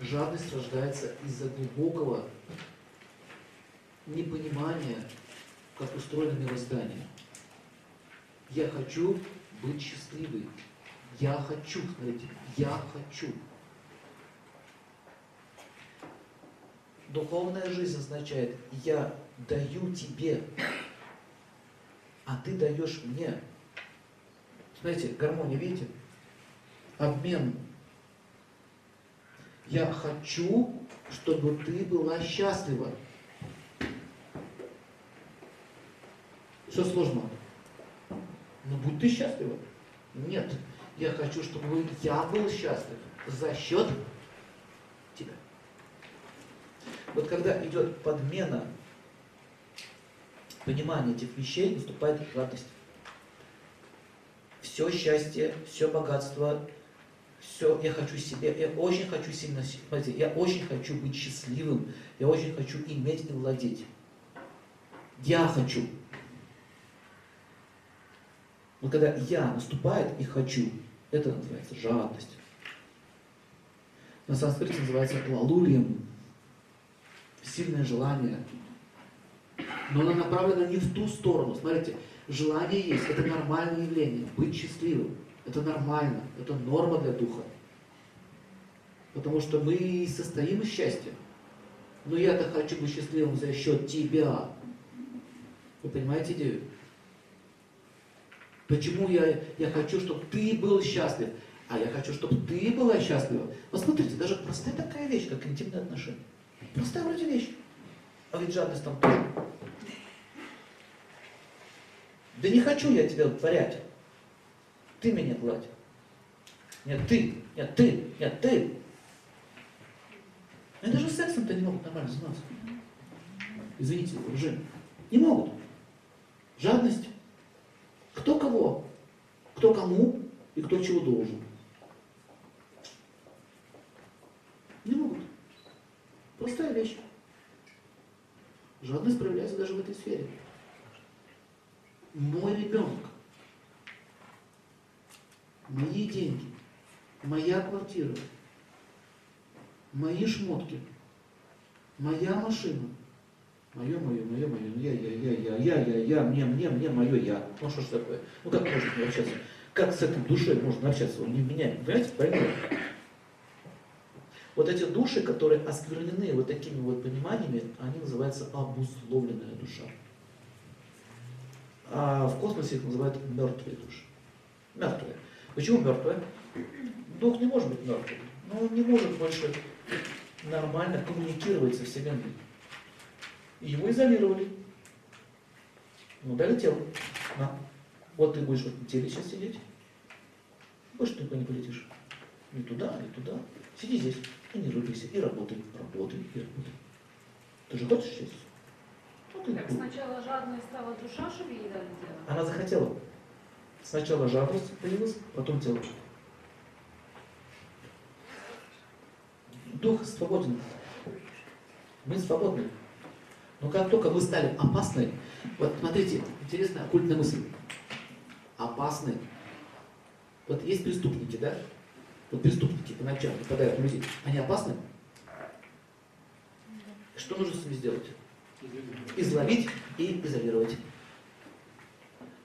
Жадность рождается из-за глубокого непонимания, как устроено мироздание. Я хочу быть счастливой. Я хочу, смотрите, я хочу. Духовная жизнь означает, я даю тебе, а ты даешь мне. Смотрите, гармония, видите? Обмен. Я хочу, чтобы ты была счастлива. Все сложно. Но будь ты счастлива. Нет. Я хочу, чтобы я был счастлив за счет тебя. Вот когда идет подмена понимания этих вещей, наступает радость. Все счастье, все богатство, все, я хочу себе, я очень хочу сильно, смотрите, я очень хочу быть счастливым, я очень хочу иметь и владеть. Я хочу. Но когда я наступает и хочу, это называется жадность. На санскрите называется лалулием. Сильное желание. Но оно направлено не в ту сторону. Смотрите, желание есть, это нормальное явление. Быть счастливым. Это нормально, это норма для духа. Потому что мы состоим из счастья. Но я-то хочу быть счастливым за счет тебя. Вы понимаете идею? Почему я, я хочу, чтобы ты был счастлив? А я хочу, чтобы ты была счастлива. Вот смотрите, даже простая такая вещь, как интимные отношения. Простая вроде вещь. А ведь жадность там тоже. Да не хочу я тебя творять. Ты меня гладь. Нет, ты, нет, ты, нет, ты. Они даже сексом-то не могут нормально заниматься. Извините, уже не могут. Жадность. Кто кого? Кто кому и кто чего должен. Не могут. Простая вещь. Жадность проявляется даже в этой сфере. Мой ребенок, деньги, моя квартира, мои шмотки, моя машина, мое, мое, мое, мое, я, я, я, я, я, я, я, мне, мне, мне, мое, я. Ну что ж такое? Ну как можно общаться? Как с этой душой можно общаться? Он не меня, понимаете, поймете? Вот эти души, которые осквернены вот такими вот пониманиями, они называются обусловленная душа. А в космосе их называют мертвые души. Мертвые. Почему мертвые? Дух не может быть мертвым, но он не может больше нормально коммуникировать со Вселенной. И его изолировали. Ну, дали тело. На. Вот ты будешь в этом теле сейчас сидеть. Больше ты никуда не полетишь. Ни туда, ни туда. Сиди здесь и не рубайся, и работай, работай, и работай. Ты же хочешь счастья? Вот Так сначала жадной стала душа, чтобы ей дали дело? Она захотела. Сначала жадность появилась, потом тело. Дух свободен. Мы свободны. Но как только мы стали опасны, вот смотрите, интересная оккультная мысль. Опасны. Вот есть преступники, да? Вот преступники по ночам нападают на людей. Они опасны? Что нужно с ними сделать? Изловить и изолировать.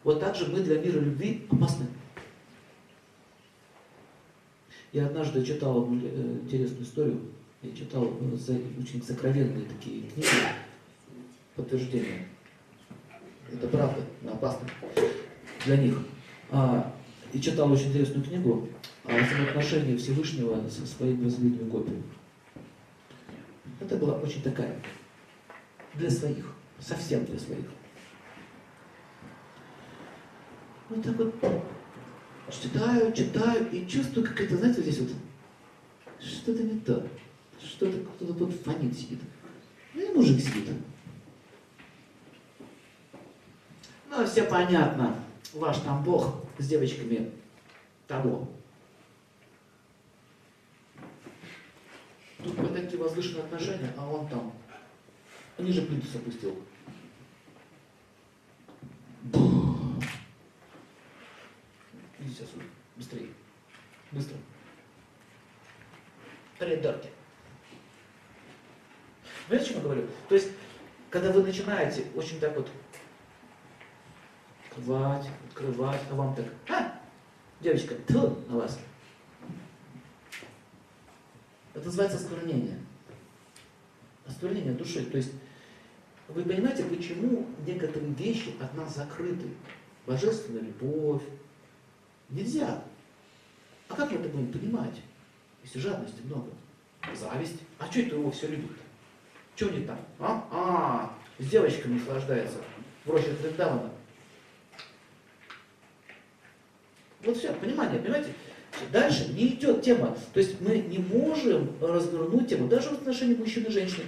Вот так же мы для мира любви опасны. Я однажды читал э, интересную историю. Я читал э, очень сокровенные такие книги, подтверждения. Это правда, но опасно для них. А, и читал очень интересную книгу о взаимоотношении Всевышнего со своими возлюбленными копиями. Это была очень такая, для своих, совсем для своих. Вот так вот читаю, читаю и чувствую, как это, знаете, вот здесь вот что-то не то. Что-то кто-то тут фонит сидит. Ну и мужик сидит. Ну, все понятно. Ваш там бог с девочками того. Тут вот такие возвышенные отношения, а он там. Они же плинтус опустил. Бух. Иди сейчас, быстрее. Быстро. Придурки. Понимаете, о чем я говорю? То есть, когда вы начинаете очень так вот открывать, открывать, а вам так, а, девочка, тьфу на вас. Это называется осквернение. Осквернение души. То есть, вы понимаете, почему некоторые вещи от нас закрыты? Божественная любовь. Нельзя. А как мы это будем понимать, если жадности много? Зависть. А что это его все любит-то? Что не так? А? А, с девочками наслаждается. В роще Триндавана. Вот все, понимание, понимаете? Дальше не идет тема. То есть мы не можем развернуть тему, даже в отношении мужчин и женщин.